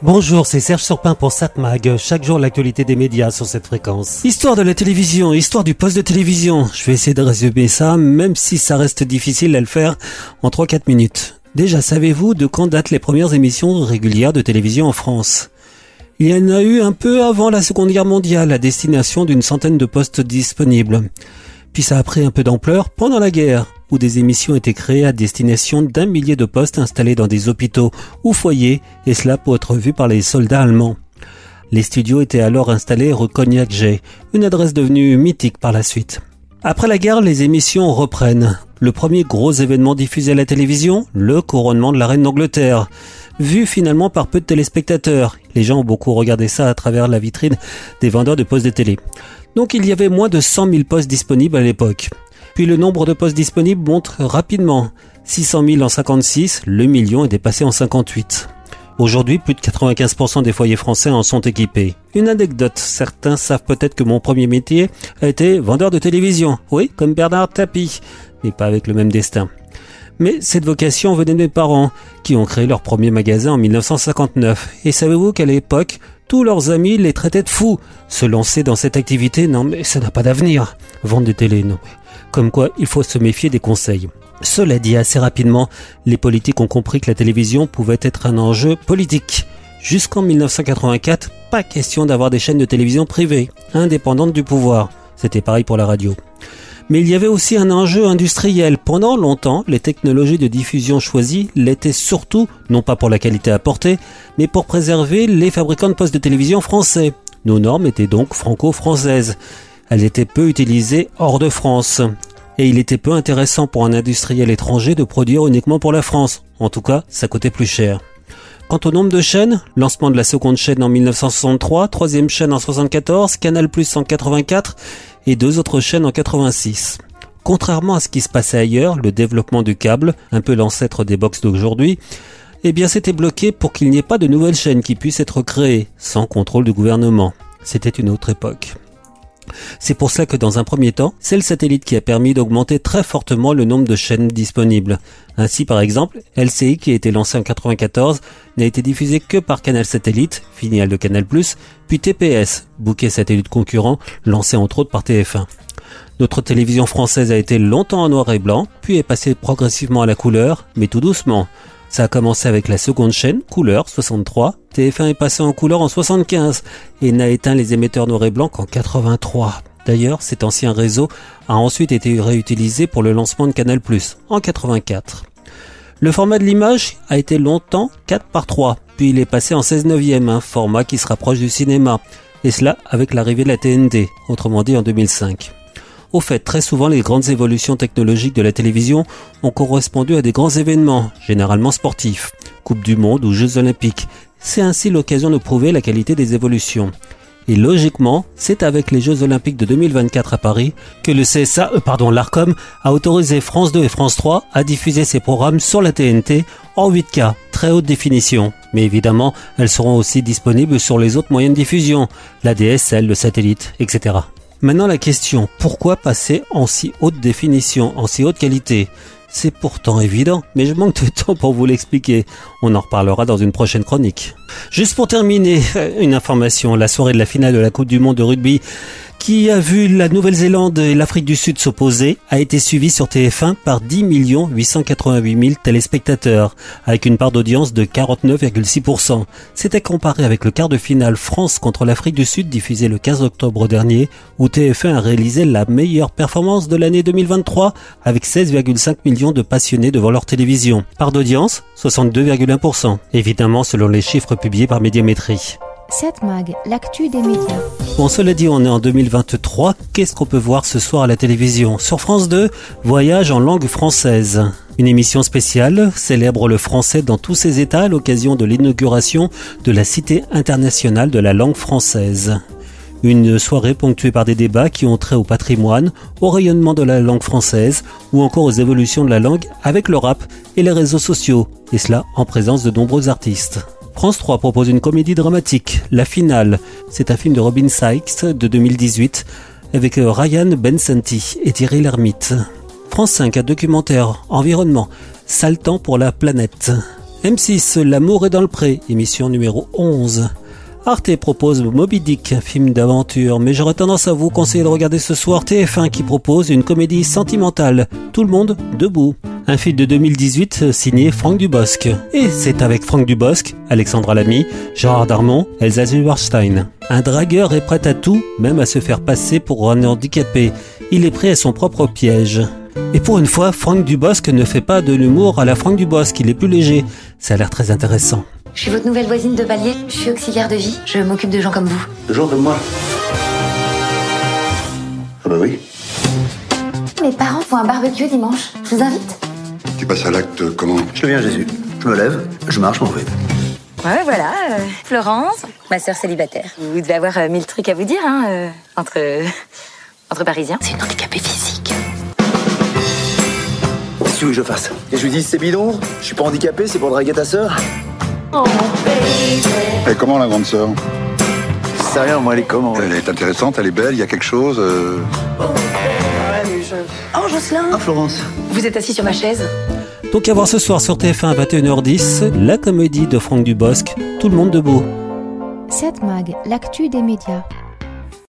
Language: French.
Bonjour, c'est Serge Surpin pour Satmag. Chaque jour, l'actualité des médias sur cette fréquence. Histoire de la télévision, histoire du poste de télévision. Je vais essayer de résumer ça, même si ça reste difficile à le faire en 3-4 minutes. Déjà, savez-vous de quand datent les premières émissions régulières de télévision en France? Il y en a eu un peu avant la Seconde Guerre mondiale, à destination d'une centaine de postes disponibles. Puis ça a pris un peu d'ampleur pendant la guerre, où des émissions étaient créées à destination d'un millier de postes installés dans des hôpitaux ou foyers, et cela pour être vu par les soldats allemands. Les studios étaient alors installés rue Cognac-J, une adresse devenue mythique par la suite. Après la guerre, les émissions reprennent. Le premier gros événement diffusé à la télévision, le couronnement de la reine d'Angleterre. Vu finalement par peu de téléspectateurs. Les gens ont beaucoup regardé ça à travers la vitrine des vendeurs de postes de télé. Donc il y avait moins de 100 000 postes disponibles à l'époque. Puis le nombre de postes disponibles monte rapidement. 600 000 en 56, le million est dépassé en 58. Aujourd'hui, plus de 95% des foyers français en sont équipés. Une anecdote, certains savent peut-être que mon premier métier a été vendeur de télévision. Oui, comme Bernard Tapie, mais pas avec le même destin. Mais cette vocation venait de mes parents, qui ont créé leur premier magasin en 1959. Et savez-vous qu'à l'époque, tous leurs amis les traitaient de fous. Se lancer dans cette activité, non mais ça n'a pas d'avenir. Vendre des télé, non. Comme quoi, il faut se méfier des conseils. Cela dit, assez rapidement, les politiques ont compris que la télévision pouvait être un enjeu politique. Jusqu'en 1984, pas question d'avoir des chaînes de télévision privées, indépendantes du pouvoir. C'était pareil pour la radio. Mais il y avait aussi un enjeu industriel. Pendant longtemps, les technologies de diffusion choisies l'étaient surtout, non pas pour la qualité apportée, mais pour préserver les fabricants de postes de télévision français. Nos normes étaient donc franco-françaises. Elles étaient peu utilisées hors de France. Et il était peu intéressant pour un industriel étranger de produire uniquement pour la France. En tout cas, ça coûtait plus cher. Quant au nombre de chaînes, lancement de la seconde chaîne en 1963, troisième chaîne en 74, Canal Plus en 84 et deux autres chaînes en 86. Contrairement à ce qui se passait ailleurs, le développement du câble, un peu l'ancêtre des box d'aujourd'hui, eh bien c'était bloqué pour qu'il n'y ait pas de nouvelles chaînes qui puissent être créées, sans contrôle du gouvernement. C'était une autre époque. C'est pour cela que dans un premier temps, c'est le satellite qui a permis d'augmenter très fortement le nombre de chaînes disponibles. Ainsi par exemple, LCI qui a été lancé en 94 n'a été diffusé que par Canal Satellite, filiale de Canal+, puis TPS, bouquet satellite concurrent, lancé entre autres par TF1. Notre télévision française a été longtemps en noir et blanc, puis est passée progressivement à la couleur, mais tout doucement. Ça a commencé avec la seconde chaîne, couleur 63. TF1 est passé en couleur en 75 et n'a éteint les émetteurs noir et blanc qu'en 83. D'ailleurs, cet ancien réseau a ensuite été réutilisé pour le lancement de Canal+, en 84. Le format de l'image a été longtemps 4 par 3, puis il est passé en 16 neuvième, un format qui se rapproche du cinéma, et cela avec l'arrivée de la TNT, autrement dit en 2005. Au fait, très souvent, les grandes évolutions technologiques de la télévision ont correspondu à des grands événements, généralement sportifs, Coupe du Monde ou Jeux Olympiques. C'est ainsi l'occasion de prouver la qualité des évolutions. Et logiquement, c'est avec les Jeux Olympiques de 2024 à Paris que le CSA, euh, pardon, l'ARCOM, a autorisé France 2 et France 3 à diffuser ces programmes sur la TNT en 8K, très haute définition. Mais évidemment, elles seront aussi disponibles sur les autres moyens de diffusion, la DSL, le satellite, etc. Maintenant la question, pourquoi passer en si haute définition, en si haute qualité? C'est pourtant évident, mais je manque de temps pour vous l'expliquer. On en reparlera dans une prochaine chronique. Juste pour terminer, une information, la soirée de la finale de la Coupe du Monde de rugby qui a vu la Nouvelle-Zélande et l'Afrique du Sud s'opposer, a été suivi sur TF1 par 10 888 000 téléspectateurs, avec une part d'audience de 49,6%. C'était comparé avec le quart de finale France contre l'Afrique du Sud diffusé le 15 octobre dernier, où TF1 a réalisé la meilleure performance de l'année 2023, avec 16,5 millions de passionnés devant leur télévision. Part d'audience, 62,1%. Évidemment selon les chiffres publiés par Médiamétrie. 7 Mag, l'actu des médias. Bon, cela dit, on est en 2023. Qu'est-ce qu'on peut voir ce soir à la télévision? Sur France 2, Voyage en langue française. Une émission spéciale célèbre le français dans tous ses états à l'occasion de l'inauguration de la Cité internationale de la langue française. Une soirée ponctuée par des débats qui ont trait au patrimoine, au rayonnement de la langue française ou encore aux évolutions de la langue avec le rap et les réseaux sociaux, et cela en présence de nombreux artistes. France 3 propose une comédie dramatique, La Finale. C'est un film de Robin Sykes de 2018 avec euh, Ryan Bensanti et Thierry Lhermitte. France 5, un documentaire, environnement, temps pour la planète. M6, L'amour est dans le pré, émission numéro 11. Arte propose Moby Dick, un film d'aventure, mais j'aurais tendance à vous conseiller de regarder ce soir TF1 qui propose une comédie sentimentale, Tout le monde debout. Un film de 2018 signé Franck Dubosc. Et c'est avec Franck Dubosc, Alexandra Lamy, Gérard Darmon, Elsa Zilberstein. Un dragueur est prêt à tout, même à se faire passer pour un handicapé. Il est prêt à son propre piège. Et pour une fois, Franck Dubosc ne fait pas de l'humour à la Franck Dubosc, il est plus léger. Ça a l'air très intéressant. Je suis votre nouvelle voisine de palier. Je suis auxiliaire de vie. Je m'occupe de gens comme vous. De gens comme moi Ah bah oui. Mes parents font un barbecue dimanche. Je vous invite? Tu passes à l'acte comment Je deviens Jésus. Je me lève, je marche, m'en vais. Ouais, voilà. euh, Florence, ma sœur célibataire. Vous devez avoir euh, mille trucs à vous dire, hein, euh, entre... entre Parisiens. C'est une handicapée physique. Qu'est-ce que tu veux que je fasse? Et je lui dis c'est bidon, je suis pas handicapé, c'est pour draguer ta sœur? Et comment la grande sœur? Rien, moi elle est comment? Elle est intéressante, elle est belle, il y a quelque chose. Euh, Oh, Jocelyn Ah Florence Vous êtes assis sur ma chaise Donc à voir ce soir sur TF1 à 21h10, la comédie de Franck Dubosc, Tout le monde debout. 7 Mag, l'actu des médias.